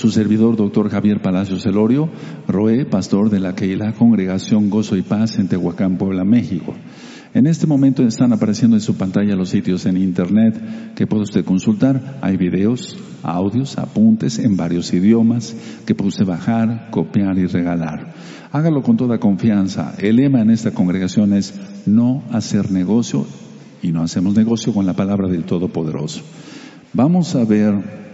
Su servidor, doctor Javier Palacios Elorio, Roé, pastor de la Keilah Congregación Gozo y Paz en Tehuacán, Puebla, México. En este momento están apareciendo en su pantalla los sitios en internet que puede usted consultar. Hay videos, audios, apuntes en varios idiomas que puede usted bajar, copiar y regalar. Hágalo con toda confianza. El lema en esta congregación es no hacer negocio y no hacemos negocio con la palabra del Todopoderoso. Vamos a ver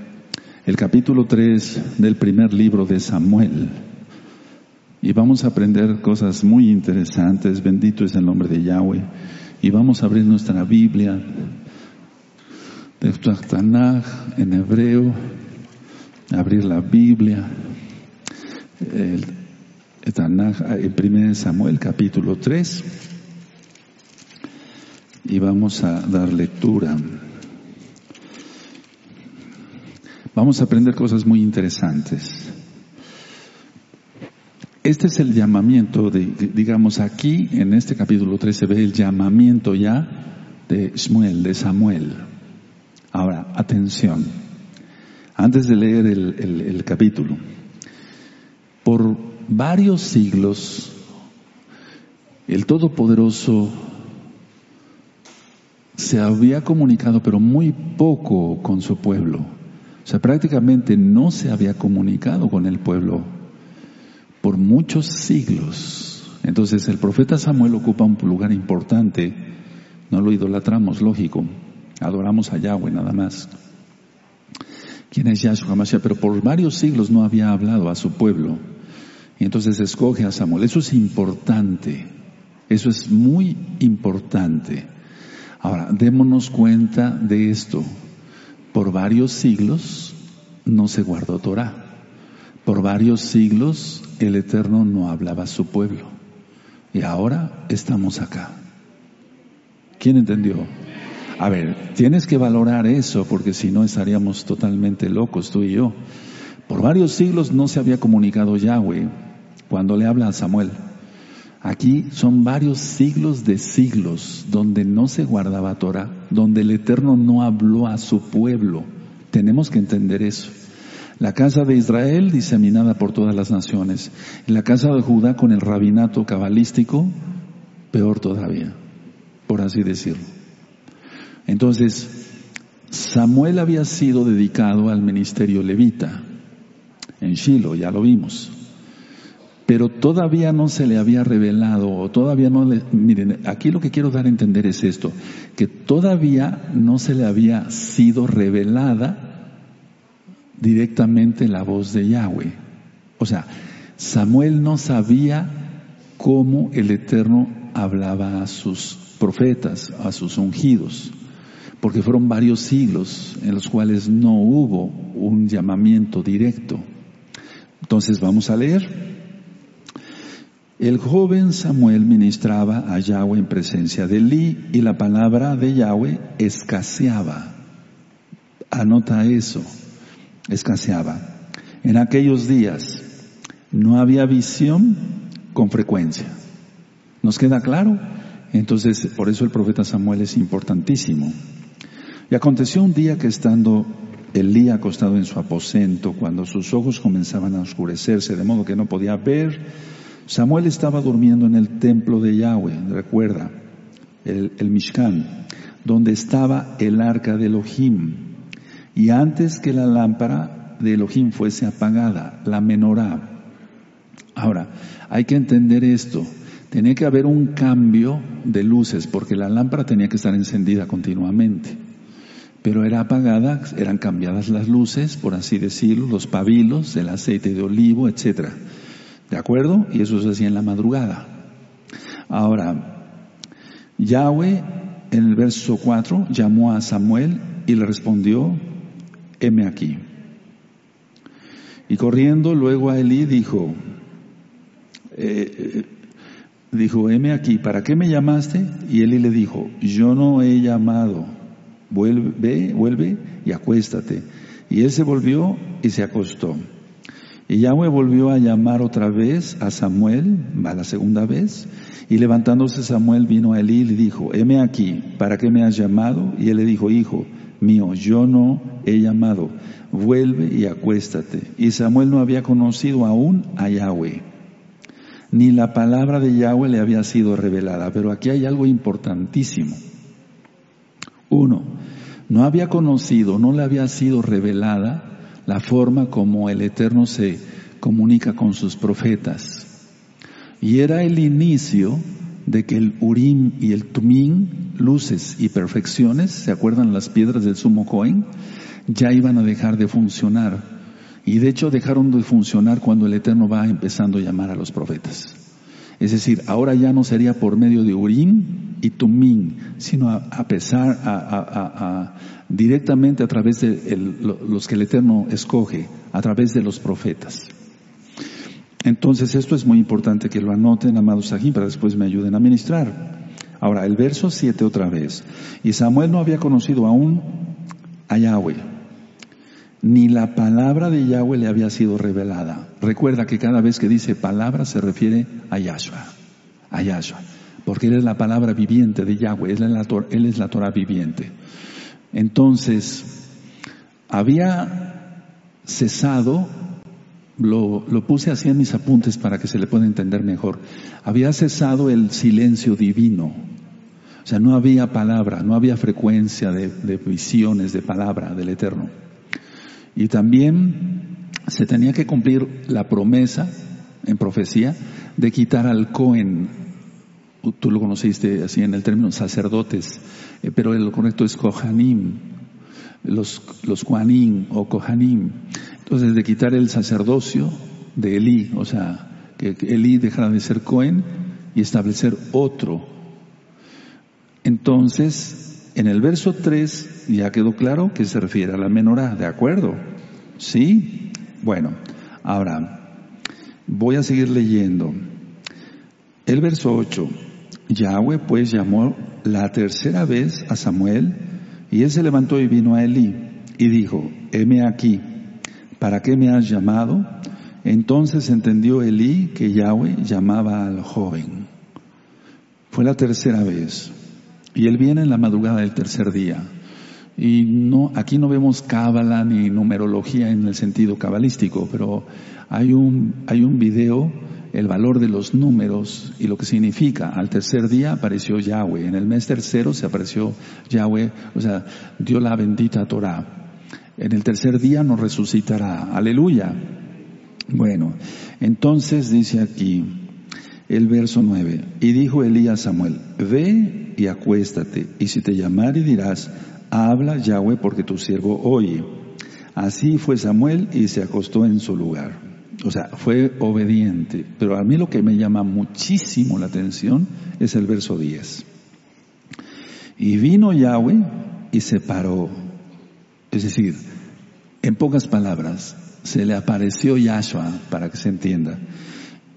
el capítulo 3 del primer libro de Samuel y vamos a aprender cosas muy interesantes. Bendito es el nombre de Yahweh. Y vamos a abrir nuestra Biblia de en hebreo, abrir la Biblia, el, Tanaj en 1 Samuel capítulo 3 y vamos a dar lectura. Vamos a aprender cosas muy interesantes. Este es el llamamiento de, digamos, aquí en este capítulo 3 se ve el llamamiento ya de Shmuel, de Samuel. Ahora, atención. Antes de leer el, el capítulo, por varios siglos, el Todopoderoso se había comunicado, pero muy poco con su pueblo. O sea, prácticamente no se había comunicado con el pueblo por muchos siglos. Entonces el profeta Samuel ocupa un lugar importante. No lo idolatramos, lógico. Adoramos a Yahweh nada más. ¿Quién es Yahshua Mashiach? Pero por varios siglos no había hablado a su pueblo. Y entonces escoge a Samuel. Eso es importante. Eso es muy importante. Ahora, démonos cuenta de esto. Por varios siglos no se guardó Torah. Por varios siglos el Eterno no hablaba a su pueblo. Y ahora estamos acá. ¿Quién entendió? A ver, tienes que valorar eso porque si no estaríamos totalmente locos tú y yo. Por varios siglos no se había comunicado Yahweh cuando le habla a Samuel. Aquí son varios siglos de siglos donde no se guardaba Torah, donde el Eterno no habló a su pueblo. Tenemos que entender eso. La casa de Israel diseminada por todas las naciones. La casa de Judá con el rabinato cabalístico, peor todavía, por así decirlo. Entonces, Samuel había sido dedicado al ministerio levita en Shiloh, ya lo vimos pero todavía no se le había revelado, o todavía no le, miren, aquí lo que quiero dar a entender es esto, que todavía no se le había sido revelada directamente la voz de Yahweh. O sea, Samuel no sabía cómo el Eterno hablaba a sus profetas, a sus ungidos, porque fueron varios siglos en los cuales no hubo un llamamiento directo. Entonces vamos a leer el joven Samuel ministraba a Yahweh en presencia de Eli y la palabra de Yahweh escaseaba. Anota eso, escaseaba. En aquellos días no había visión con frecuencia. ¿Nos queda claro? Entonces, por eso el profeta Samuel es importantísimo. Y aconteció un día que estando Elí acostado en su aposento, cuando sus ojos comenzaban a oscurecerse, de modo que no podía ver, Samuel estaba durmiendo en el templo de Yahweh, recuerda, el, Mishkan, donde estaba el arca de Elohim. Y antes que la lámpara de Elohim fuese apagada, la menorá. Ahora, hay que entender esto. Tenía que haber un cambio de luces porque la lámpara tenía que estar encendida continuamente. Pero era apagada, eran cambiadas las luces, por así decirlo, los pabilos, el aceite de olivo, etcétera. ¿De acuerdo? Y eso se hacía en la madrugada. Ahora, Yahweh en el verso 4 llamó a Samuel y le respondió, heme aquí. Y corriendo luego a Elí dijo, eh, eh, dijo, heme aquí, ¿para qué me llamaste? Y Elí le dijo, yo no he llamado, vuelve, vuelve y acuéstate. Y él se volvió y se acostó. Y Yahweh volvió a llamar otra vez a Samuel, a la segunda vez, y levantándose Samuel vino a Elí y le dijo, heme aquí, ¿para qué me has llamado? Y él le dijo, hijo, mío, yo no he llamado, vuelve y acuéstate. Y Samuel no había conocido aún a Yahweh, ni la palabra de Yahweh le había sido revelada. Pero aquí hay algo importantísimo. Uno, no había conocido, no le había sido revelada la forma como el Eterno se comunica con sus profetas. Y era el inicio de que el Urim y el Tumim, luces y perfecciones, ¿se acuerdan las piedras del sumo Cohen? Ya iban a dejar de funcionar. Y de hecho dejaron de funcionar cuando el Eterno va empezando a llamar a los profetas. Es decir, ahora ya no sería por medio de Urim y Tumim, sino a, pesar, a, directamente a través de los que el Eterno escoge, a través de los profetas. Entonces esto es muy importante que lo anoten, amados aquí, para después me ayuden a ministrar. Ahora, el verso 7 otra vez. Y Samuel no había conocido aún a Yahweh, ni la palabra de Yahweh le había sido revelada. Recuerda que cada vez que dice palabra se refiere a Yahshua, a Yahshua, porque Él es la palabra viviente de Yahweh, Él es la, él Torah viviente. Entonces, había cesado lo, puse así en mis apuntes para que se le pueda entender mejor. Había cesado el silencio divino. O sea, no había palabra, no había frecuencia de, de visiones de palabra del Eterno. Y también se tenía que cumplir la promesa en profecía de quitar al Cohen. Tú lo conociste así en el término sacerdotes, eh, pero el correcto es Kohanim, los, los o Kohanim. Entonces, de quitar el sacerdocio de Elí, o sea, que Elí dejara de ser Cohen y establecer otro. Entonces, en el verso 3 ya quedó claro que se refiere a la menorá, ¿de acuerdo? ¿Sí? Bueno, ahora voy a seguir leyendo. El verso 8. Yahweh pues llamó la tercera vez a Samuel y él se levantó y vino a Elí y dijo, heme aquí ¿para qué me has llamado? Entonces entendió Elí que Yahweh llamaba al joven. Fue la tercera vez. Y él viene en la madrugada del tercer día. Y no, aquí no vemos cábala ni numerología en el sentido cabalístico, pero hay un, hay un video, el valor de los números y lo que significa. Al tercer día apareció Yahweh. En el mes tercero se apareció Yahweh, o sea, dio la bendita Torah en el tercer día nos resucitará. Aleluya. Bueno, entonces dice aquí el verso 9, y dijo Elías a Samuel, ve y acuéstate, y si te llamare dirás, habla Yahweh porque tu siervo oye. Así fue Samuel y se acostó en su lugar. O sea, fue obediente. Pero a mí lo que me llama muchísimo la atención es el verso 10. Y vino Yahweh y se paró es decir, en pocas palabras, se le apareció Yahshua, para que se entienda,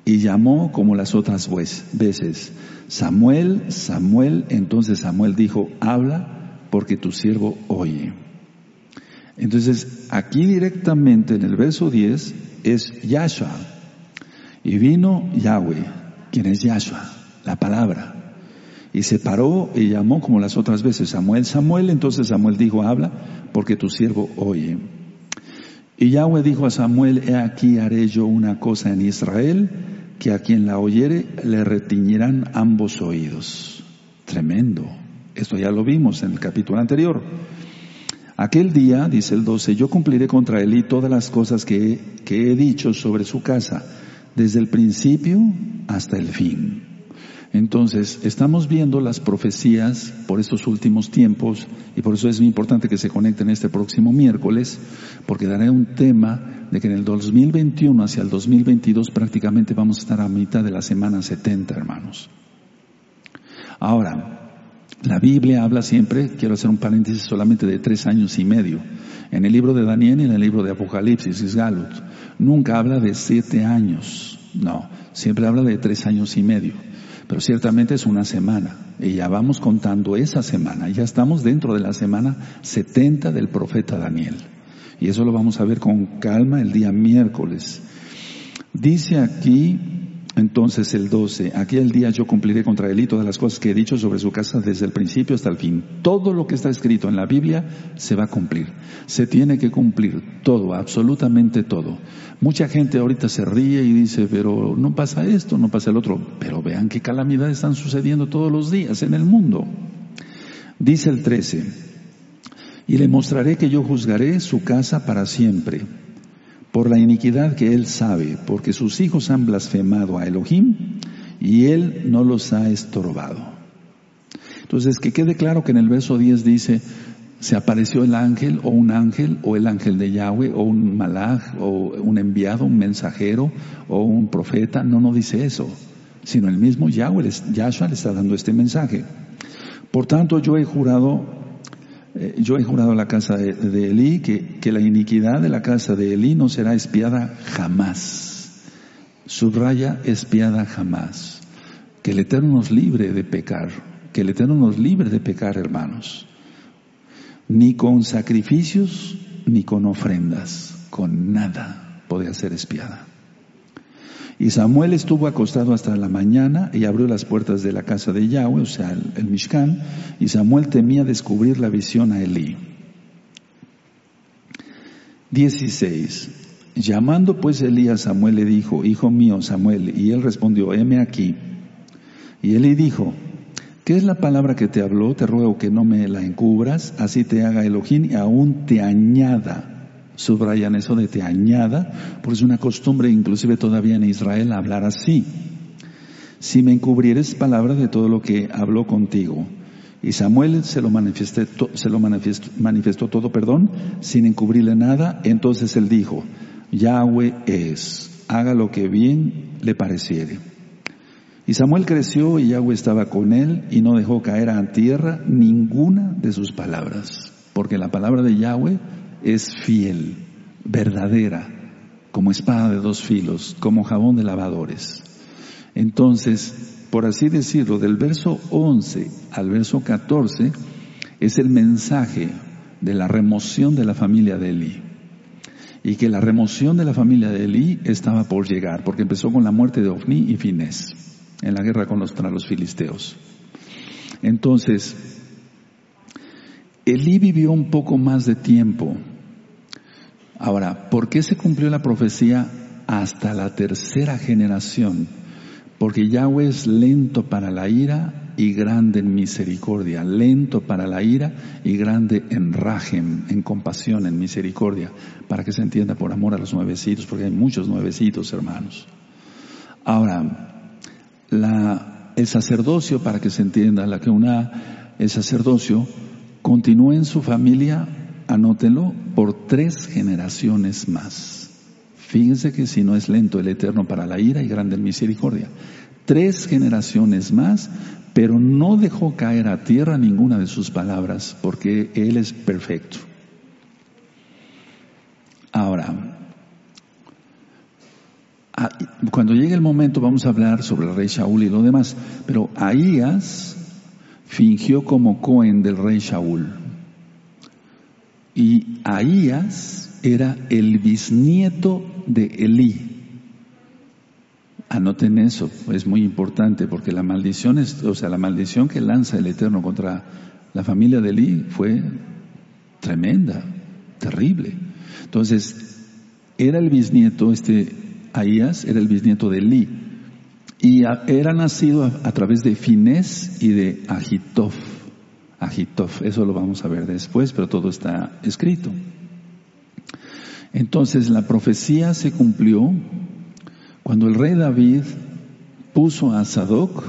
y llamó como las otras veces, Samuel, Samuel, entonces Samuel dijo, habla porque tu siervo oye. Entonces, aquí directamente en el verso 10 es Yahshua, y vino Yahweh, quien es Yahshua, la palabra. Y se paró y llamó como las otras veces, Samuel, Samuel, entonces Samuel dijo, habla, porque tu siervo oye. Y Yahweh dijo a Samuel, he aquí haré yo una cosa en Israel, que a quien la oyere le retiñirán ambos oídos. Tremendo. Esto ya lo vimos en el capítulo anterior. Aquel día, dice el 12, yo cumpliré contra y todas las cosas que, que he dicho sobre su casa, desde el principio hasta el fin. Entonces, estamos viendo las profecías por estos últimos tiempos y por eso es muy importante que se conecten este próximo miércoles, porque daré un tema de que en el 2021 hacia el 2022 prácticamente vamos a estar a mitad de la semana 70, hermanos. Ahora, la Biblia habla siempre, quiero hacer un paréntesis solamente de tres años y medio. En el libro de Daniel y en el libro de Apocalipsis, Isgalut, nunca habla de siete años, no, siempre habla de tres años y medio pero ciertamente es una semana y ya vamos contando esa semana, ya estamos dentro de la semana 70 del profeta Daniel. Y eso lo vamos a ver con calma el día miércoles. Dice aquí Entonces el 12, aquel día yo cumpliré contra él y todas las cosas que he dicho sobre su casa desde el principio hasta el fin. Todo lo que está escrito en la Biblia se va a cumplir. Se tiene que cumplir todo, absolutamente todo. Mucha gente ahorita se ríe y dice, pero no pasa esto, no pasa el otro. Pero vean qué calamidades están sucediendo todos los días en el mundo. Dice el 13, y le mostraré que yo juzgaré su casa para siempre por la iniquidad que él sabe, porque sus hijos han blasfemado a Elohim y él no los ha estorbado. Entonces, que quede claro que en el verso 10 dice, se apareció el ángel o un ángel o el ángel de Yahweh o un malaj o un enviado, un mensajero o un profeta. No, no dice eso, sino el mismo Yahweh, Yahshua le está dando este mensaje. Por tanto, yo he jurado eh, yo he jurado a la casa de, de Elí que, que, la iniquidad de la casa de Elí no será espiada jamás. Subraya espiada jamás. Que el Eterno nos libre de pecar. Que el Eterno nos libre de pecar, hermanos. Ni con sacrificios, ni con ofrendas. Con nada podía ser espiada. Y Samuel estuvo acostado hasta la mañana y abrió las puertas de la casa de Yahweh, o sea, el, Mishkan, y Samuel temía descubrir la visión a Elí. 16. Llamando pues Elí a Samuel le dijo, Hijo mío Samuel, y él respondió, heme aquí. Y Elí dijo, ¿qué es la palabra que te habló? Te ruego que no me la encubras, así te haga Elohim y aún te añada subrayan eso de te añada, porque es una costumbre inclusive todavía en Israel hablar así. Si me encubrieres palabra de todo lo que habló contigo. Y Samuel se lo, se lo manifestó, manifestó todo, perdón, sin encubrirle nada. Entonces él dijo, Yahweh es, haga lo que bien le pareciere. Y Samuel creció y Yahweh estaba con él y no dejó caer a tierra ninguna de sus palabras, porque la palabra de Yahweh es fiel, verdadera, como espada de dos filos, como jabón de lavadores. Entonces, por así decirlo, del verso 11 al verso 14 es el mensaje de la remoción de la familia de Eli. Y que la remoción de la familia de Eli estaba por llegar, porque empezó con la muerte de Ofni y Finés en la guerra contra los filisteos. Entonces, Elí vivió un poco más de tiempo Ahora, ¿por qué se cumplió la profecía hasta la tercera generación? Porque Yahweh es lento para la ira y grande en misericordia, lento para la ira y grande en rajem, en compasión, en misericordia, para que se entienda por amor a los nuevecitos, porque hay muchos nuevecitos, hermanos. Ahora, el sacerdocio, para que se entienda, la que una, el sacerdocio continúa en su familia anótelo por tres generaciones más. Fíjense que si no es lento el Eterno para la ira y grande en misericordia. Tres generaciones más, pero no dejó caer a tierra ninguna de sus palabras, porque Él es perfecto. Ahora, cuando llegue el momento vamos a hablar sobre el rey Shaul y lo demás, pero Ahías fingió como Cohen del rey Shaul. Y Ahías era el bisnieto de Elí. Anoten eso, es muy importante porque la maldición es, o sea, la maldición que lanza el Eterno contra la familia de Elí fue tremenda, terrible. Entonces, era el bisnieto, este Ahías era el bisnieto de Elí. Y era nacido a, través de Finés y de Agitof. Eso lo vamos a ver después, pero todo está escrito. Entonces la profecía se cumplió cuando el rey David puso a Sadoc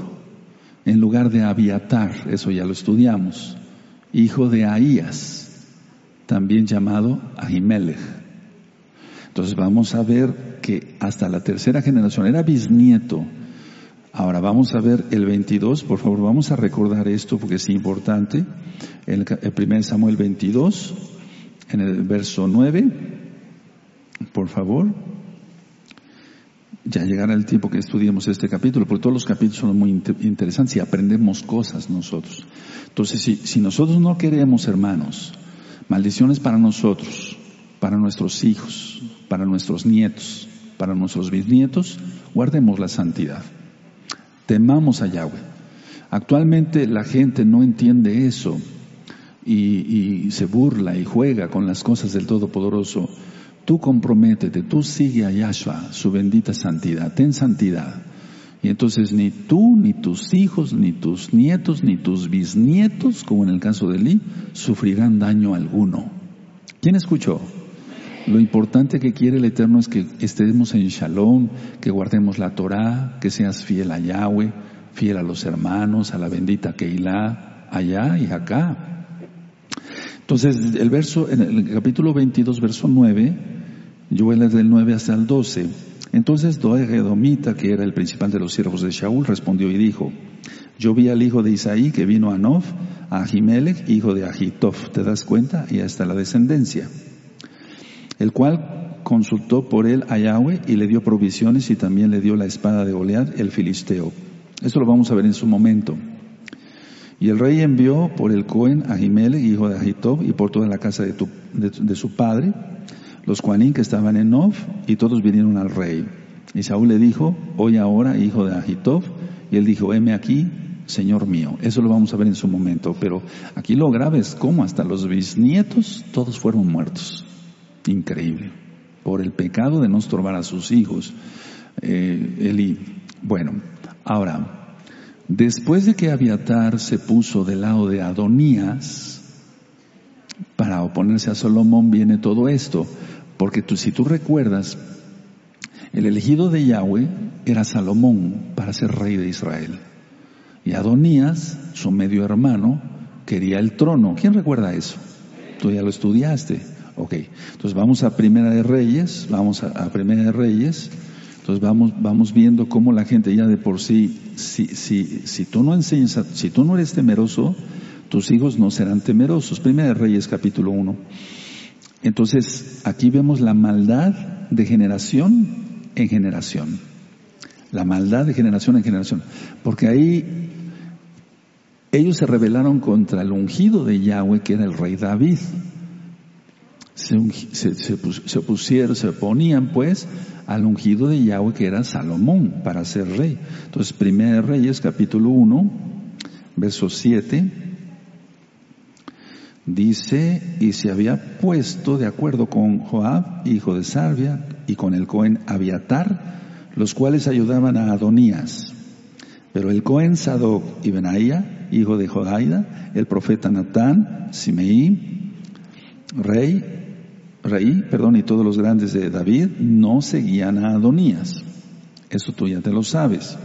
en lugar de Abiatar, eso ya lo estudiamos, hijo de Ahías, también llamado Ahimelech. Entonces vamos a ver que hasta la tercera generación era bisnieto Ahora vamos a ver el 22, por favor, vamos a recordar esto porque es importante. El, el 1 Samuel 22, en el verso 9, por favor. Ya llegará el tiempo que estudiemos este capítulo, porque todos los capítulos son muy interesantes y aprendemos cosas nosotros. Entonces, si nosotros no queremos, hermanos, maldiciones para nosotros, para nuestros hijos, para nuestros nietos, para nuestros bisnietos, guardemos la santidad. Temamos a Yahweh. Actualmente la gente no entiende eso y, se burla y juega con las cosas del Todopoderoso. Tú comprométete, tú sigue a Yahshua, su bendita santidad, ten santidad. Y entonces ni tú, ni tus hijos, ni tus nietos, ni tus bisnietos, como en el caso de Lee, sufrirán daño alguno. ¿Quién escuchó? Lo importante que quiere el Eterno es que estemos en shalom, que guardemos la Torah, que seas fiel a Yahweh, fiel a los hermanos, a la bendita Keilah, allá y acá. Entonces, el verso, en el capítulo 22, verso 9, yo voy del 9 hasta el 12. Entonces Doeg Edomita, que era el principal de los siervos de Shaul, respondió y dijo, yo vi al hijo de Isaí que vino a Nof, a Ahimelech, hijo de Ahitof, ¿te das cuenta? Y hasta la descendencia. El cual consultó por él a Yahweh y le dio provisiones y también le dio la espada de Goliat, el filisteo. Esto lo vamos a ver en su momento. Y el rey envió por el Cohen a Ahimelech, hijo de Ahitob, y por toda la casa de, su padre, los Juanín que estaban en Nov, y todos vinieron al rey. Y Saúl le dijo, oye ahora, hijo de Ahitob, y él dijo, heme aquí, Señor mío. Eso lo vamos a ver en su momento, pero aquí lo grave es cómo hasta los bisnietos todos fueron muertos. Increíble. Por el pecado de no estorbar a sus hijos. Eh, Eli. Bueno, ahora, después de que Abiatar se puso del lado de Adonías, para oponerse a Salomón viene todo esto. Porque tú, si tú recuerdas, el elegido de Yahweh era Salomón para ser rey de Israel. Y Adonías, su medio hermano, quería el trono. ¿Quién recuerda eso? Tú ya lo estudiaste. Ok. Entonces vamos a Primera de Reyes, vamos a, Primera de Reyes. Entonces vamos, vamos viendo cómo la gente ya de por sí, si, si, si tú no enseñas, si tú no eres temeroso, tus hijos no serán temerosos. Primera de Reyes capítulo 1. Entonces, aquí vemos la maldad de generación en generación. La maldad de generación en generación. Porque ahí ellos se rebelaron contra el ungido de Yahweh, que era el rey David. Se, se, pusieron, se oponían pues al ungido de Yahweh, que era Salomón, para ser rey. Entonces, Primera de Reyes, capítulo 1, verso 7 Dice, y se había puesto de acuerdo con Joab, hijo de Sarvia, y con el Cohen Abiatar, los cuales ayudaban a Adonías. Pero el Cohen Sadoc y Benaía, hijo de Jodaida, el profeta Natán, Simeí, rey, rey, perdón, y todos los grandes de David, no seguían a Adonías. Eso tú ya te lo sabes.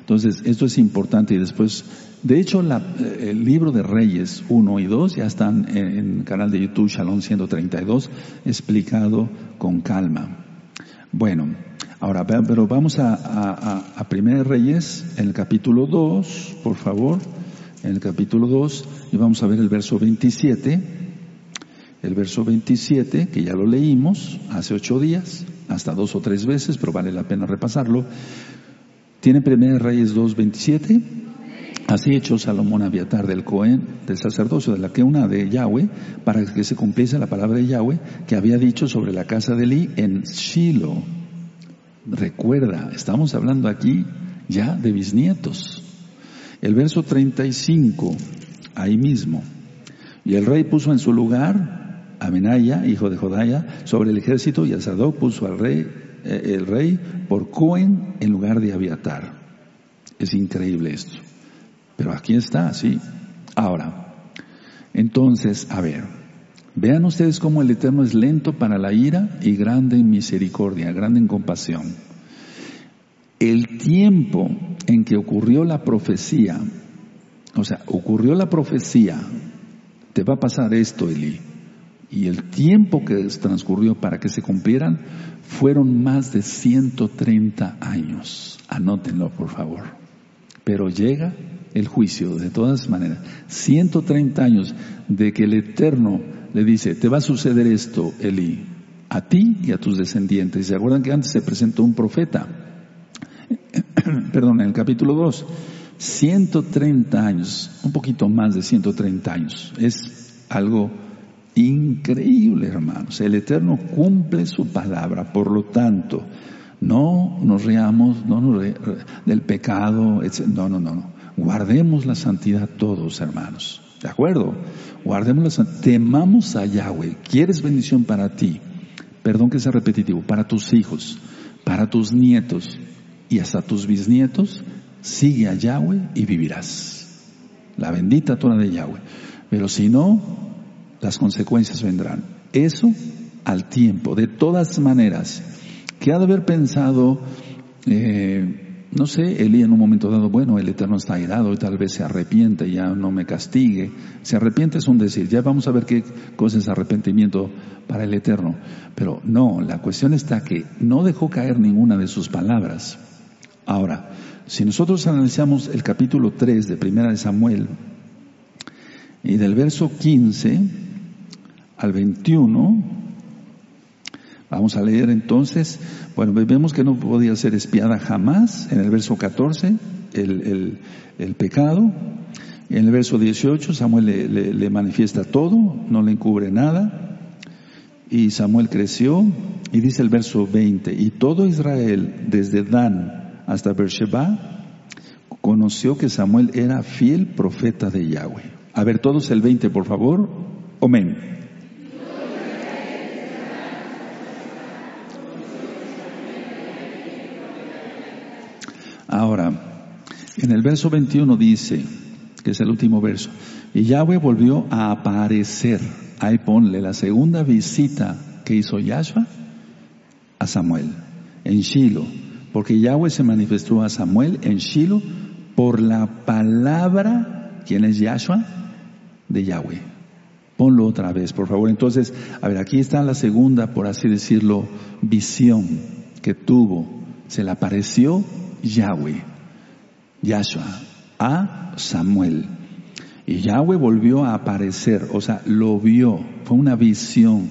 Entonces, esto es importante y después de hecho, el libro de Reyes 1 y 2 ya están en, el canal de YouTube Shalom 132 explicado con calma. Bueno, ahora, pero vamos a, a, a, Reyes, en el capítulo 2, por favor, en el capítulo 2, y vamos a ver el verso 27. El verso 27, que ya lo leímos hace ocho días, hasta dos o tres veces, pero vale la pena repasarlo. ¿Tiene Primer Reyes 2, 27? Así echó Salomón a Abiatar del Cohen, del sacerdocio de la que una de Yahweh, para que se cumpliese la palabra de Yahweh que había dicho sobre la casa de Eli en Shiloh. Recuerda, estamos hablando aquí ya de bisnietos. El verso 35, ahí mismo. Y el rey puso en su lugar a Benaya, hijo de Jodaya, sobre el ejército, y a Sadoc puso al rey, eh, el rey por Cohen en lugar de Abiatar. Es increíble esto. Pero aquí está, sí. Ahora, entonces, a ver, vean ustedes cómo el Eterno es lento para la ira y grande en misericordia, grande en compasión. El tiempo en que ocurrió la profecía, o sea, ocurrió la profecía, te va a pasar esto, Eli. Y el tiempo que transcurrió para que se cumplieran fueron más de 130 años. Anótenlo, por favor. Pero llega el juicio, de todas maneras. 130 años de que el Eterno le dice, te va a suceder esto, Eli, a ti y a tus descendientes. ¿Se acuerdan que antes se presentó un profeta? Perdón, en el capítulo 2. 130 años, un poquito más de 130 años. Es algo increíble, hermanos. El Eterno cumple su palabra, por lo tanto, No nos riamos no nos del pecado, etc. No, no, no, no. Guardemos la santidad todos, hermanos. ¿De acuerdo? Guardemos la santidad. Temamos a Yahweh. ¿Quieres bendición para ti? Perdón que sea repetitivo. Para tus hijos, para tus nietos y hasta tus bisnietos. Sigue a Yahweh y vivirás. La bendita Torah de Yahweh. Pero si no, las consecuencias vendrán. Eso al tiempo. De todas maneras, que ha de haber pensado, eh, no sé, Elí en un momento dado, bueno, el Eterno está airado y tal vez se arrepiente, ya no me castigue. Se arrepiente es un decir, ya vamos a ver qué cosa es arrepentimiento para el Eterno. Pero no, la cuestión está que no dejó caer ninguna de sus palabras. Ahora, si nosotros analizamos el capítulo 3 de Primera de Samuel y del verso 15 al 21, Vamos a leer entonces, bueno, vemos que no podía ser espiada jamás, en el verso 14, el, el, pecado. En el verso 18, Samuel le, le, manifiesta todo, no le encubre nada. Y Samuel creció, y dice el verso 20, y todo Israel, desde Dan hasta Beersheba, conoció que Samuel era fiel profeta de Yahweh. A ver, todos el 20, por favor. Amén. Ahora, en el verso 21 dice, que es el último verso, y Yahweh volvió a aparecer, ahí ponle la segunda visita que hizo Yahshua a Samuel, en Shiloh, porque Yahweh se manifestó a Samuel en Shiloh por la palabra, ¿quién es Yahshua? De Yahweh. Ponlo otra vez, por favor. Entonces, a ver, aquí está la segunda, por así decirlo, visión que tuvo. Se le apareció Yahweh, Yahshua, a Samuel. Y Yahweh volvió a aparecer, o sea, lo vio, fue una visión,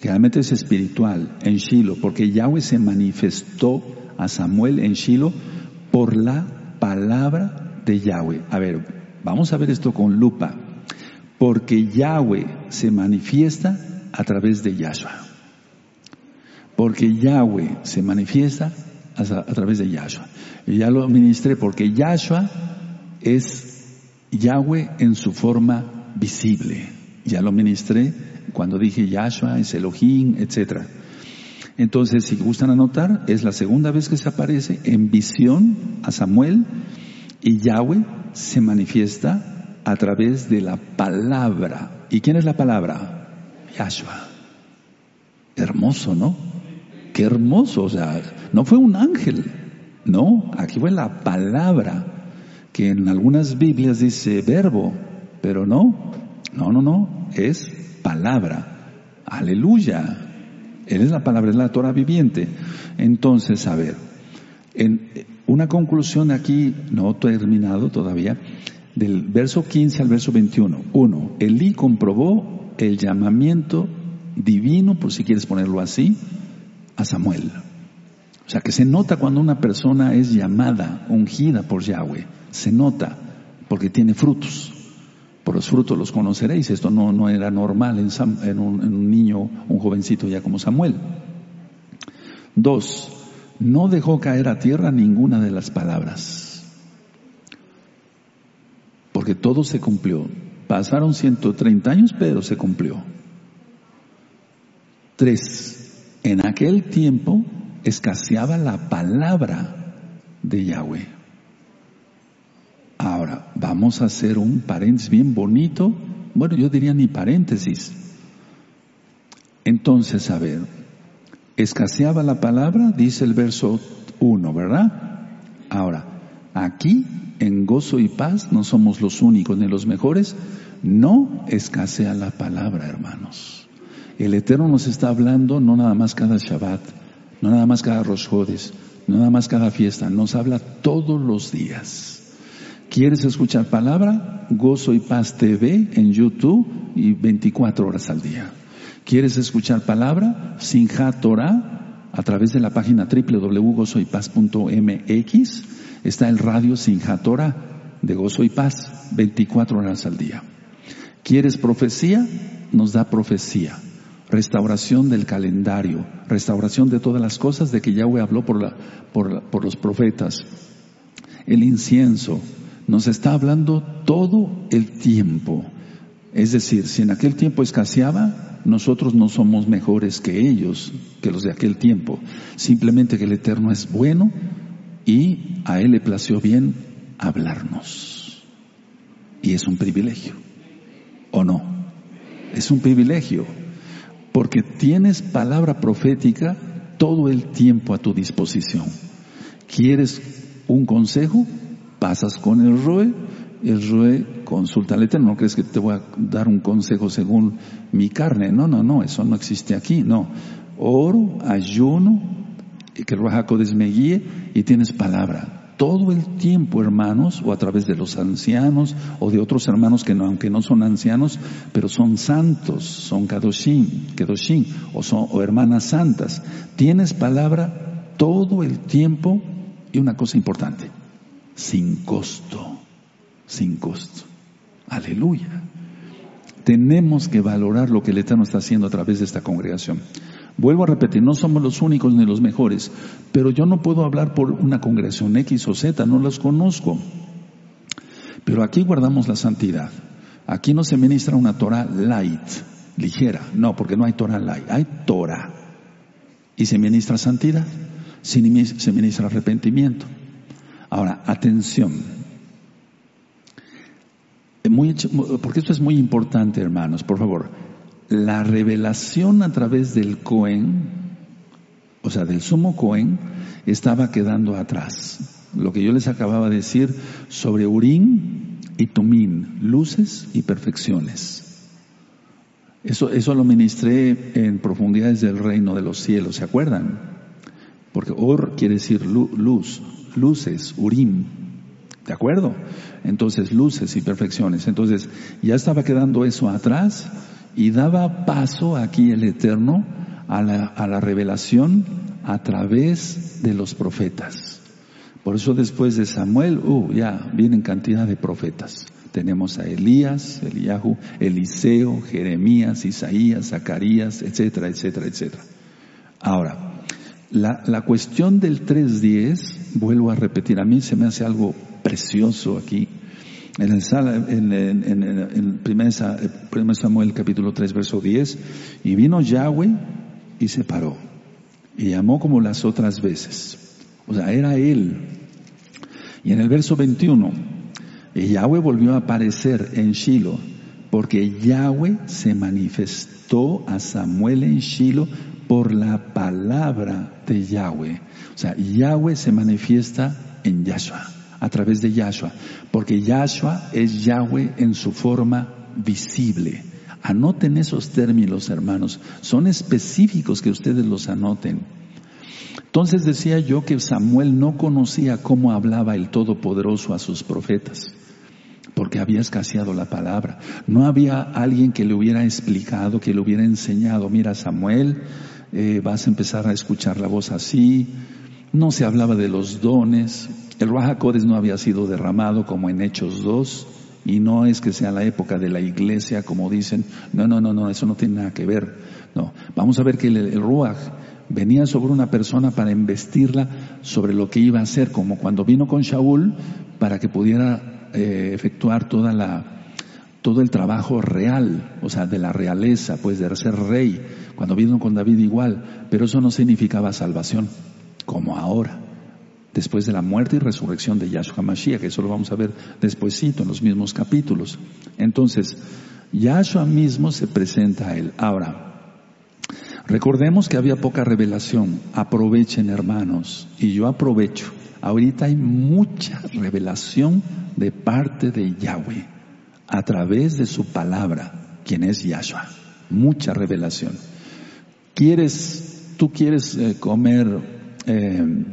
que realmente es espiritual, en Shiloh, porque Yahweh se manifestó a Samuel en Shiloh por la palabra de Yahweh. A ver, vamos a ver esto con lupa, porque Yahweh se manifiesta a través de Yahshua. Porque Yahweh se manifiesta a, través de Yahshua. Y ya lo ministré porque Yahshua es Yahweh en su forma visible. Ya lo ministré cuando dije Yahshua es Elohim, etc. Entonces, si gustan anotar, es la segunda vez que se aparece en visión a Samuel y Yahweh se manifiesta a través de la palabra. ¿Y quién es la palabra? Yahshua. Hermoso, ¿no? Qué hermoso, o sea, no fue un ángel, no, aquí fue la palabra, que en algunas Biblias dice verbo, pero no, no, no, no, es palabra. Aleluya. Él es la palabra, es la Torah viviente. Entonces, a ver, en una conclusión aquí, no terminado todavía, del verso 15 al verso 21. Uno, Elí comprobó el llamamiento divino, por si quieres ponerlo así, Samuel. O sea que se nota cuando una persona es llamada, ungida por Yahweh. Se nota porque tiene frutos. Por los frutos los conoceréis. Esto no, no era normal en, un, en un niño, un jovencito ya como Samuel. Dos, no dejó caer a tierra ninguna de las palabras. Porque todo se cumplió. Pasaron 130 años, pero se cumplió. Tres, en aquel tiempo escaseaba la palabra de Yahweh. Ahora, vamos a hacer un paréntesis bien bonito. Bueno, yo diría ni paréntesis. Entonces, a ver, escaseaba la palabra, dice el verso 1, ¿verdad? Ahora, aquí en gozo y paz no somos los únicos ni los mejores, no escasea la palabra, hermanos. El Eterno nos está hablando no nada más cada Shabbat, no nada más cada Rosh no nada más cada fiesta, nos habla todos los días. ¿Quieres escuchar palabra? Gozo y Paz TV en YouTube y 24 horas al día. ¿Quieres escuchar palabra? Sinja Torah a través de la página www.gozoypaz.mx está el radio Sinja Torah de Gozo y Paz 24 horas al día. ¿Quieres profecía? Nos da profecía restauración del calendario, restauración de todas las cosas de que Yahweh habló por, la, por, por los profetas. El incienso nos está hablando todo el tiempo. Es decir, si en aquel tiempo escaseaba, nosotros no somos mejores que ellos, que los de aquel tiempo. Simplemente que el Eterno es bueno y a Él le plació bien hablarnos. Y es un privilegio, ¿o no? Es un privilegio, porque tienes palabra profética todo el tiempo a tu disposición. ¿Quieres un consejo? Pasas con el ROE el Rue consulta al Eterno. No crees que te voy a dar un consejo según mi carne. No, no, no, eso no existe aquí. No. Oro, ayuno, que el Ruajacodes me y tienes palabra. Todo el tiempo, hermanos, o a través de los ancianos o de otros hermanos que no, aunque no son ancianos, pero son santos, son kadoshim, kedoshim, o son o hermanas santas. Tienes palabra todo el tiempo y una cosa importante, sin costo sin costo. Aleluya. Tenemos que valorar lo que el Eterno está haciendo a través de esta congregación. Vuelvo a repetir, no somos los únicos ni los mejores, pero yo no puedo hablar por una congregación X o Z, no las conozco. Pero aquí guardamos la santidad. Aquí no se ministra una Torah light, ligera, no, porque no hay Torah light, hay Torah. Y se ministra santidad, se ministra arrepentimiento. Ahora, atención, porque esto es muy importante, hermanos, por favor. La revelación a través del Cohen, o sea, del sumo Cohen, estaba quedando atrás. Lo que yo les acababa de decir sobre Urín y Tumín, luces y perfecciones. Eso, eso lo ministré en profundidades del reino de los cielos, ¿se acuerdan? Porque Or quiere decir luz, luces, Urim, ¿De acuerdo? Entonces, luces y perfecciones. Entonces, ya estaba quedando eso atrás y daba paso aquí el Eterno a la, revelación a través de los profetas. Por eso después de Samuel, uh, ya vienen cantidad de profetas. Tenemos a Elías, Eliahu, Eliseo, Jeremías, Isaías, Zacarías, etcétera, etcétera, etcétera. Ahora, la, la cuestión del 3.10, vuelvo a repetir, a mí se me hace algo precioso aquí. En el, en, en, en, 1 Samuel capítulo 3 verso 10, y vino Yahweh y se paró, y llamó como las otras veces. O sea, era él. Y en el verso 21, y Yahweh volvió a aparecer en Shiloh, porque Yahweh se manifestó a Samuel en Shiloh por la palabra de Yahweh. O sea, Yahweh se manifiesta en Yahshua a través de Yahshua, porque Yahshua es Yahweh en su forma visible. Anoten esos términos, hermanos, son específicos que ustedes los anoten. Entonces decía yo que Samuel no conocía cómo hablaba el Todopoderoso a sus profetas, porque había escaseado la palabra. No había alguien que le hubiera explicado, que le hubiera enseñado, mira Samuel, eh, vas a empezar a escuchar la voz así. No se hablaba de los dones, el Rahakodes no había sido derramado como en Hechos 2 y no es que sea la época de la iglesia como dicen, no, no, no, no, eso no tiene nada que ver. No, vamos a ver que el, el venía sobre una persona para investirla sobre lo que iba a hacer, como cuando vino con Shaul para que pudiera eh, efectuar toda la, todo el trabajo real, o sea, de la realeza, pues de ser rey, cuando vino con David igual, pero eso no significaba salvación, como ahora después de la muerte y resurrección de Yahshua Mashiach, que eso lo vamos a ver despuesito en los mismos capítulos. Entonces, Yahshua mismo se presenta a él. Ahora, recordemos que había poca revelación. Aprovechen, hermanos, y yo aprovecho. Ahorita hay mucha revelación de parte de Yahweh a través de su palabra, quien es Yahshua. Mucha revelación. ¿Quieres, tú quieres eh, comer eh,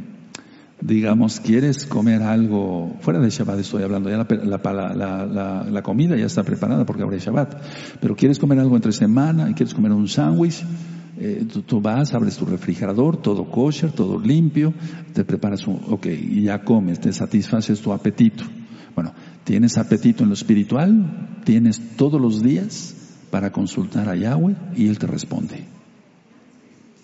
digamos, quieres comer algo, fuera de Shabbat estoy hablando, ya la, comida ya está preparada porque es Shabbat, pero quieres comer algo entre semana y quieres comer un sándwich, eh, tú, vas, abres tu refrigerador, todo kosher, todo limpio, te preparas un, ok, y ya comes, te satisfaces tu apetito. Bueno, ¿tienes apetito en lo espiritual? ¿Tienes todos los días? para consultar a Yahweh y Él te responde.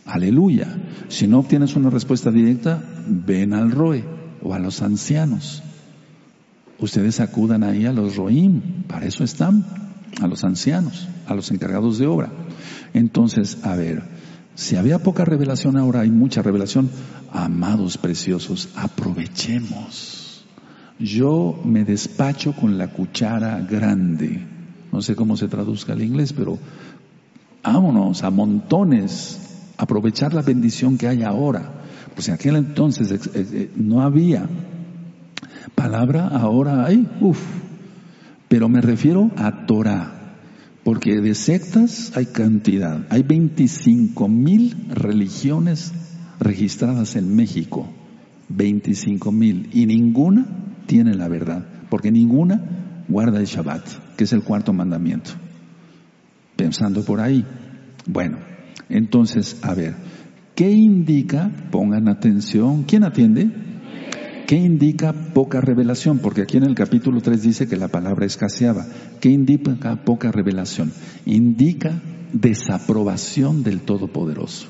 Aleluya. Si no obtienes una respuesta directa, ven al Roe o a los ancianos. Ustedes acudan ahí a los Roim, para eso están, a los ancianos, a los encargados de obra. Entonces, a ver, si había poca revelación, ahora hay mucha revelación. Amados preciosos, aprovechemos. Yo me despacho con la cuchara grande. No sé cómo se traduzca al inglés, pero vámonos a montones aprovechar la bendición que hay ahora. Pues en aquel entonces eh, no había palabra, ahora hay, uff. Pero me refiero a Torah, porque de sectas hay cantidad. Hay 25 mil religiones registradas en México. 25 mil. Y ninguna tiene la verdad, porque ninguna guarda el Shabbat, que es el cuarto mandamiento. Pensando por ahí. Bueno, entonces, a ver, ¿qué indica? Pongan atención. ¿Quién atiende? ¿Qué indica poca revelación? Porque aquí en el capítulo 3 dice que la palabra escaseaba. ¿Qué indica poca revelación? Indica desaprobación del Todopoderoso.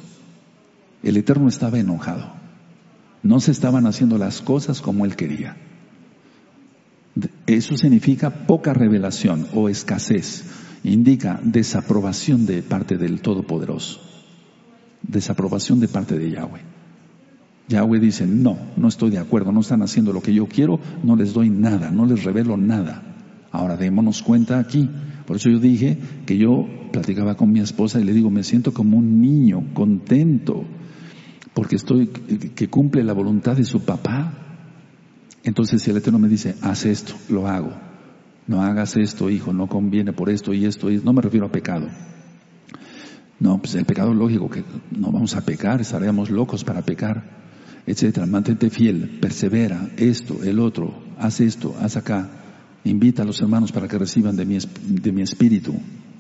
El Eterno estaba enojado. No se estaban haciendo las cosas como él quería. Eso significa poca revelación o escasez indica desaprobación de parte del Todopoderoso, desaprobación de parte de Yahweh. Yahweh dice, no, no estoy de acuerdo, no están haciendo lo que yo quiero, no les doy nada, no les revelo nada. Ahora démonos cuenta aquí. Por eso yo dije que yo platicaba con mi esposa y le digo, me siento como un niño contento porque estoy, que cumple la voluntad de su papá. Entonces si el Eterno me dice, haz esto, lo hago no hagas esto, hijo, no conviene por esto y esto, y no me refiero a pecado. No, pues el pecado lógico, que no vamos a pecar, estaríamos locos para pecar, etcétera. Mantente fiel, persevera, esto, el otro, haz esto, haz acá. Invita a los hermanos para que reciban de mi, de mi espíritu,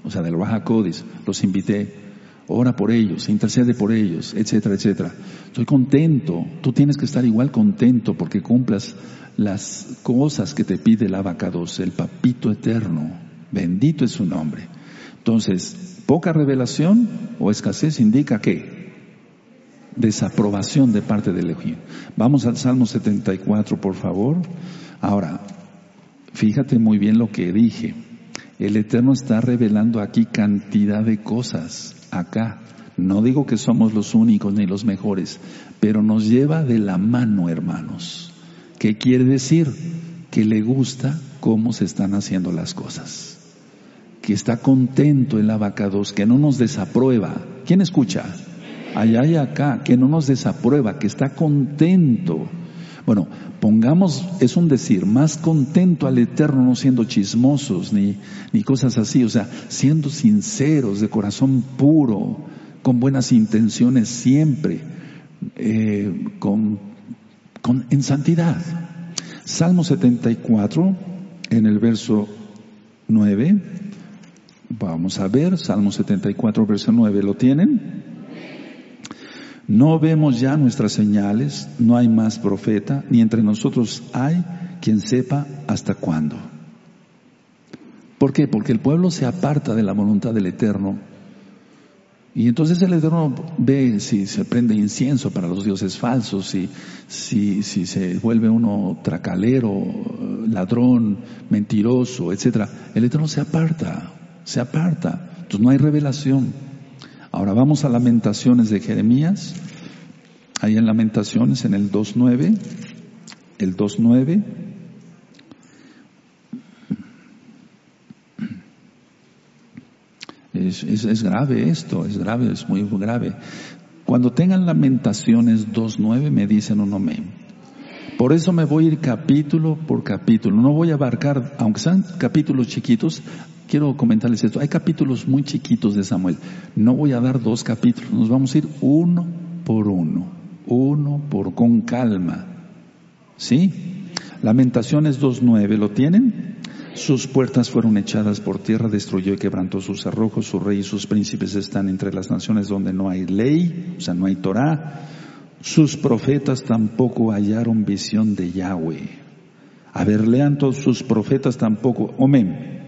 o sea, del Baja Codis, los invité. Ora por ellos, intercede por ellos, etcétera, etcétera. Estoy contento, tú tienes que estar igual contento porque cumplas las cosas que te pide el abacados, el papito eterno. Bendito es su nombre. Entonces, poca revelación o escasez indica que desaprobación de parte del Elohim. Vamos al Salmo 74, por favor. Ahora, fíjate muy bien lo que dije. El Eterno está revelando aquí cantidad de cosas, acá. No digo que somos los únicos ni los mejores, pero nos lleva de la mano, hermanos. ¿Qué quiere decir? Que le gusta cómo se están haciendo las cosas. Que está contento el abacados, que no nos desaprueba. ¿Quién escucha? Allá y acá, que no nos desaprueba, que está contento. Bueno, pongamos, es un decir, más contento al Eterno, no siendo chismosos ni, ni cosas así, o sea, siendo sinceros, de corazón puro, con buenas intenciones siempre, eh, con en santidad. Salmo 74, en el verso 9. Vamos a ver, Salmo 74, verso 9, ¿lo tienen? No vemos ya nuestras señales, no hay más profeta, ni entre nosotros hay quien sepa hasta cuándo. ¿Por qué? Porque el pueblo se aparta de la voluntad del Eterno y entonces el Eterno ve si se prende incienso para los dioses falsos, si, si, si se vuelve uno tracalero, ladrón, mentiroso, etcétera. El Eterno se aparta, se aparta. Entonces no hay revelación. Ahora vamos a Lamentaciones de Jeremías. Ahí en Lamentaciones, en el 2.9, el 2.9. Es, grave esto, es grave, es muy grave. Cuando tengan lamentaciones 2.9 me dicen un amén. Por eso me voy a ir capítulo por capítulo. No voy a abarcar, aunque sean capítulos chiquitos, quiero comentarles esto. Hay capítulos muy chiquitos de Samuel. No voy a dar dos capítulos, nos vamos a ir uno por uno, uno por, con calma. ¿Sí? Lamentaciones 2.9, ¿lo tienen? Sus puertas fueron echadas por tierra, destruyó y quebrantó sus cerrojos, su rey y sus príncipes están entre las naciones donde no hay ley, o sea, no hay Torah. Sus profetas tampoco hallaron visión de Yahweh. A ver, lean todos sus profetas tampoco. Amén.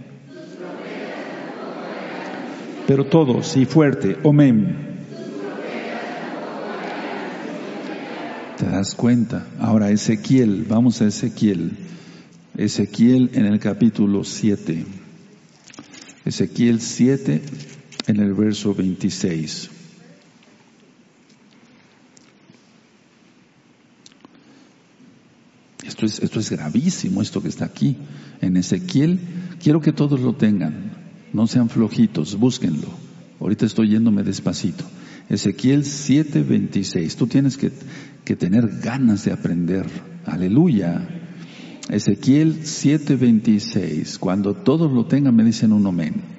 Pero todos y fuerte, amén. ¿Te das cuenta? Ahora Ezequiel, vamos a Ezequiel. Ezequiel en el capítulo 7. Ezequiel 7 en el verso 26. Es, esto es gravísimo, esto que está aquí. En Ezequiel, quiero que todos lo tengan. No sean flojitos, búsquenlo. Ahorita estoy yéndome despacito. Ezequiel 7:26. Tú tienes que, que tener ganas de aprender. Aleluya. Ezequiel 7:26. Cuando todos lo tengan me dicen un amén.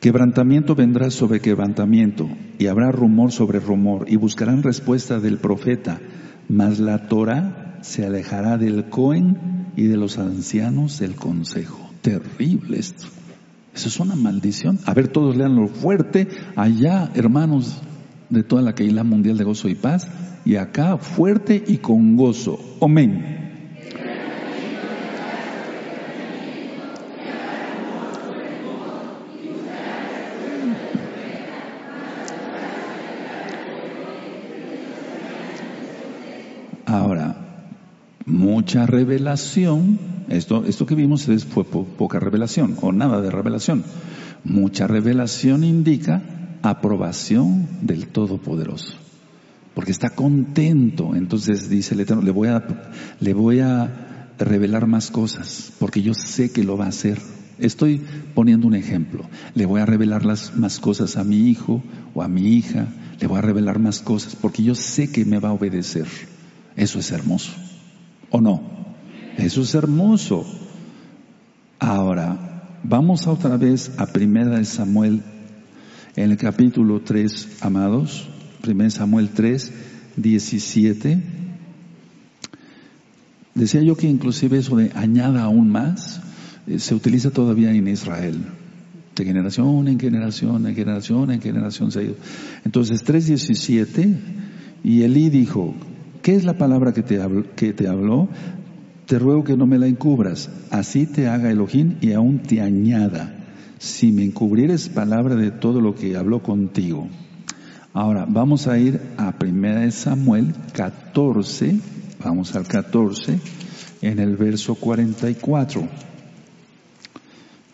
Quebrantamiento vendrá sobre quebrantamiento y habrá rumor sobre rumor y buscarán respuesta del profeta, mas la Torah se alejará del Cohen y de los ancianos del consejo. Terrible esto. Eso es una maldición. A ver, todos leanlo fuerte. Allá, hermanos de toda la Keilah Mundial de Gozo y Paz. Y acá, fuerte y con gozo. Amén. Ahora, mucha revelación esto, esto que vimos es, fue poca revelación o nada de revelación. Mucha revelación indica aprobación del Todopoderoso. Porque está contento. Entonces dice el Eterno, le voy a, le voy a revelar más cosas, porque yo sé que lo va a hacer. Estoy poniendo un ejemplo. Le voy a revelar las, más cosas a mi hijo o a mi hija. Le voy a revelar más cosas, porque yo sé que me va a obedecer. Eso es hermoso. ¿O no? Eso es hermoso. Ahora, vamos otra vez a Primera de Samuel, en el capítulo 3, amados. Primera Samuel 3, 17. Decía yo que inclusive eso de añada aún más, eh, se utiliza todavía en Israel. De generación en generación, en generación en generación se ha ido. Entonces 3.17, y Elí dijo, ¿qué es la palabra que te, que te habló? te ruego que no me la encubras, así te haga Elohim y aún te añada, si me encubrieres palabra de todo lo que habló contigo. Ahora, vamos a ir a 1 Samuel 14, vamos al 14, en el verso 44.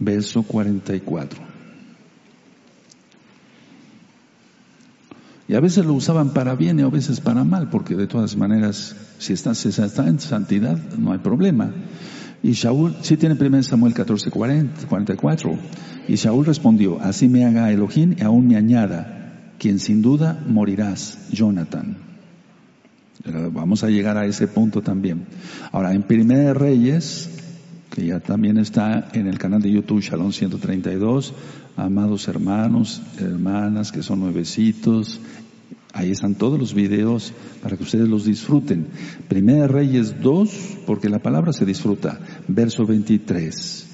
Verso 44. Y a veces lo usaban para bien y a veces para mal, porque de todas maneras, si está, si está en santidad, no hay problema. Y Shaul, sí tiene 1 Samuel 14, 44. Y Shaul respondió, así me haga Elohim y aún me añada, quien sin duda morirás, Jonathan. Vamos a llegar a ese punto también. Ahora, en Primera de Reyes, que ya también está en el canal de YouTube Shalom 132, amados hermanos, hermanas que son nuevecitos. Ahí están todos los videos para que ustedes los disfruten. Primera Reyes 2, porque la palabra se disfruta. Verso 23.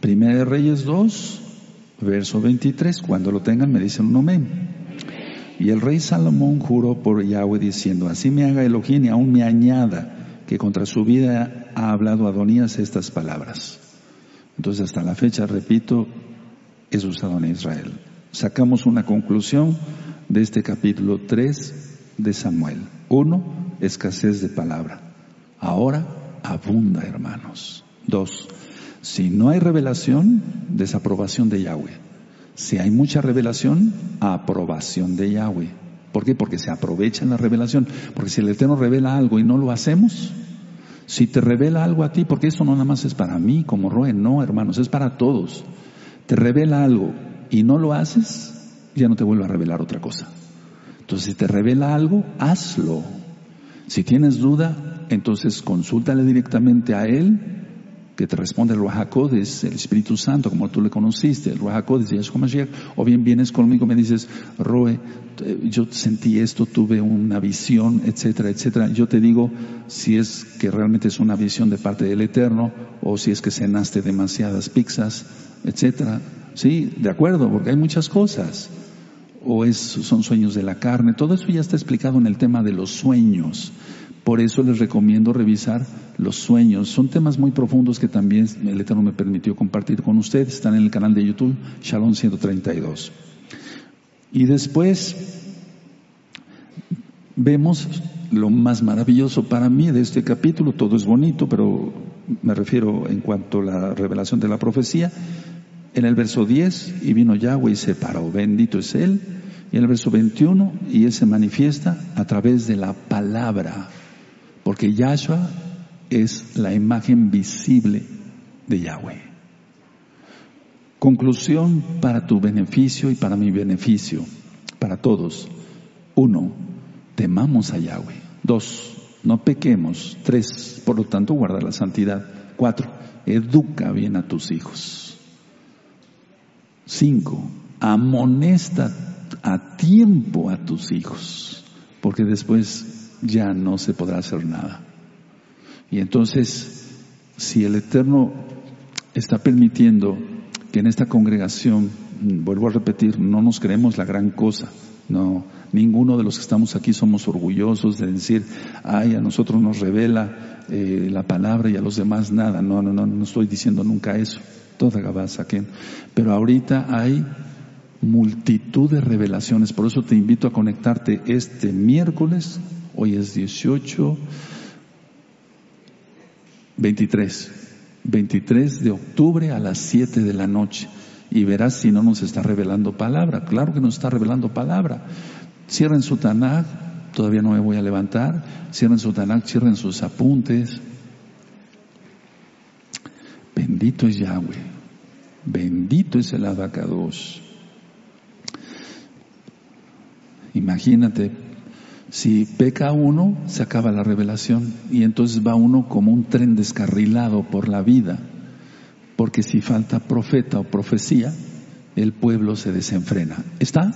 Primera Reyes 2, verso 23. Cuando lo tengan me dicen un amén. Y el rey Salomón juró por Yahweh diciendo, así me haga Elohim y aún me añada que contra su vida ha hablado Adonías estas palabras. Entonces hasta la fecha, repito, es usado en Israel. Sacamos una conclusión de este capítulo 3 de Samuel. Uno, escasez de palabra. Ahora abunda, hermanos. Dos, si no hay revelación, desaprobación de Yahweh. Si hay mucha revelación, aprobación de Yahweh. ¿Por qué? Porque se aprovecha la revelación. Porque si el Eterno revela algo y no lo hacemos, si te revela algo a ti, porque eso no nada más es para mí como Roe, no hermanos, es para todos. Te revela algo y no lo haces, ya no te vuelve a revelar otra cosa. Entonces, si te revela algo, hazlo. Si tienes duda, entonces consúltale directamente a Él que te responde el Ruajacodes, el Espíritu Santo, como tú le conociste, el Ruajacodes, Yahshua Mashiach, o bien vienes conmigo y me dices, Roe, yo sentí esto, tuve una visión, etcétera, etcétera. Yo te digo si es que realmente es una visión de parte del Eterno, o si es que cenaste demasiadas pizzas, etcétera. Sí, de acuerdo, porque hay muchas cosas. O es, son sueños de la carne, todo eso ya está explicado en el tema de los sueños. Por eso les recomiendo revisar los sueños. Son temas muy profundos que también el Eterno me permitió compartir con ustedes. Están en el canal de YouTube, Shalom 132. Y después vemos lo más maravilloso para mí de este capítulo. Todo es bonito, pero me refiero en cuanto a la revelación de la profecía. En el verso 10, y vino Yahweh y se paró. Bendito es Él. Y en el verso 21, y Él se manifiesta a través de la palabra porque Yahshua es la imagen visible de Yahweh. Conclusión para tu beneficio y para mi beneficio, para todos. Uno, temamos a Yahweh. Dos, no pequemos. Tres, por lo tanto, guarda la santidad. Cuatro, educa bien a tus hijos. Cinco, amonesta a tiempo a tus hijos, porque después ya no se podrá hacer nada. Y entonces, si el Eterno está permitiendo que en esta congregación, vuelvo a repetir, no nos creemos la gran cosa, no, ninguno de los que estamos aquí somos orgullosos de decir, ay, a nosotros nos revela eh, la palabra y a los demás nada, no, no, no, no estoy diciendo nunca eso, toda gabasa, pero ahorita hay multitud de revelaciones, por eso te invito a conectarte este miércoles Hoy es 18, 23, 23 de octubre a las 7 de la noche. Y verás si no nos está revelando palabra. Claro que nos está revelando palabra. Cierren su Tanakh, todavía no me voy a levantar. Cierren su Tanakh, cierren sus apuntes. Bendito es Yahweh. Bendito es el abacados. Imagínate, si peca uno, se acaba la revelación y entonces va uno como un tren descarrilado por la vida, porque si falta profeta o profecía, el pueblo se desenfrena. ¿Está?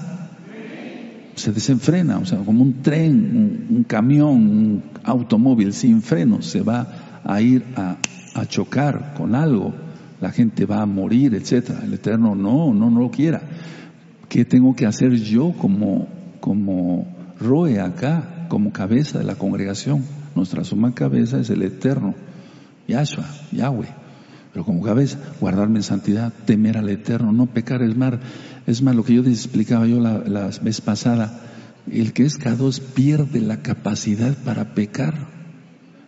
Se desenfrena, o sea, como un tren, un, camión, un automóvil sin frenos, se va a ir a, a chocar con algo, la gente va a morir, etcétera. El Eterno no, no, no lo quiera. ¿Qué tengo que hacer yo como, como Roe acá como cabeza de la congregación. Nuestra suma cabeza es el eterno, Yahshua, Yahweh. Pero como cabeza, guardarme en santidad, temer al eterno, no pecar. Es más, es más lo que yo les explicaba yo la, la vez pasada. El que es K2 pierde la capacidad para pecar.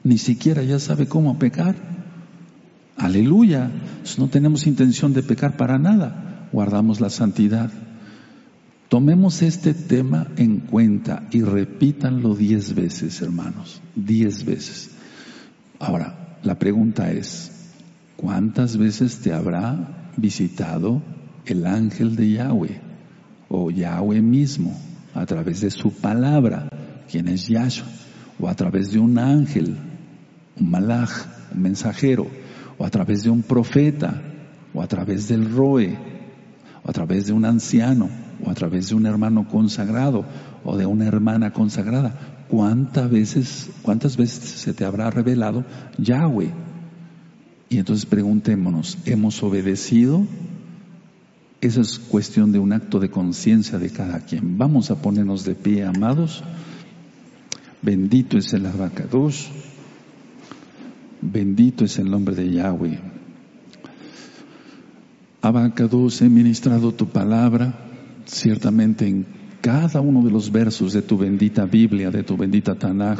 Ni siquiera ya sabe cómo pecar. Aleluya. No tenemos intención de pecar para nada. Guardamos la santidad. Tomemos este tema en cuenta y repítanlo diez veces, hermanos, diez veces. Ahora, la pregunta es, ¿cuántas veces te habrá visitado el ángel de Yahweh o Yahweh mismo a través de su palabra, quien es Yahshua, o a través de un ángel, un malaj, un mensajero, o a través de un profeta, o a través del roe, o a través de un anciano? A través de un hermano consagrado o de una hermana consagrada. ¿Cuántas veces, cuántas veces se te habrá revelado Yahweh? Y entonces preguntémonos, ¿hemos obedecido? Esa es cuestión de un acto de conciencia de cada quien. Vamos a ponernos de pie, amados. Bendito es el abacados. Bendito es el nombre de Yahweh. Abacados, he ministrado tu palabra ciertamente en cada uno de los versos de tu bendita Biblia, de tu bendita Tanaj,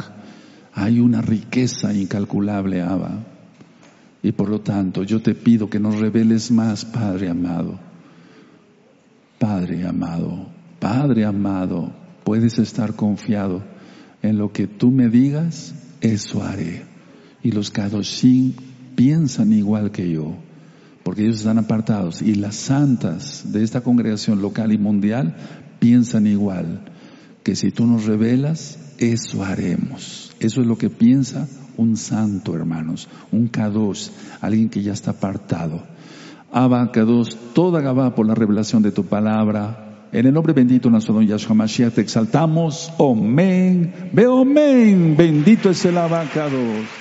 hay una riqueza incalculable, Abba. Y por lo tanto, yo te pido que nos reveles más, Padre amado. Padre amado, Padre amado, puedes estar confiado en lo que tú me digas, eso haré. Y los Kadoshim piensan igual que yo porque ellos están apartados y las santas de esta congregación local y mundial piensan igual, que si tú nos revelas, eso haremos. Eso es lo que piensa un santo, hermanos, un Kadosh, alguien que ya está apartado. Abba toda Gabá por la revelación de tu palabra. En el nombre bendito don Yahshua Mashiach te exaltamos. Amén. Ve amén. Bendito es el Abba Kadosh.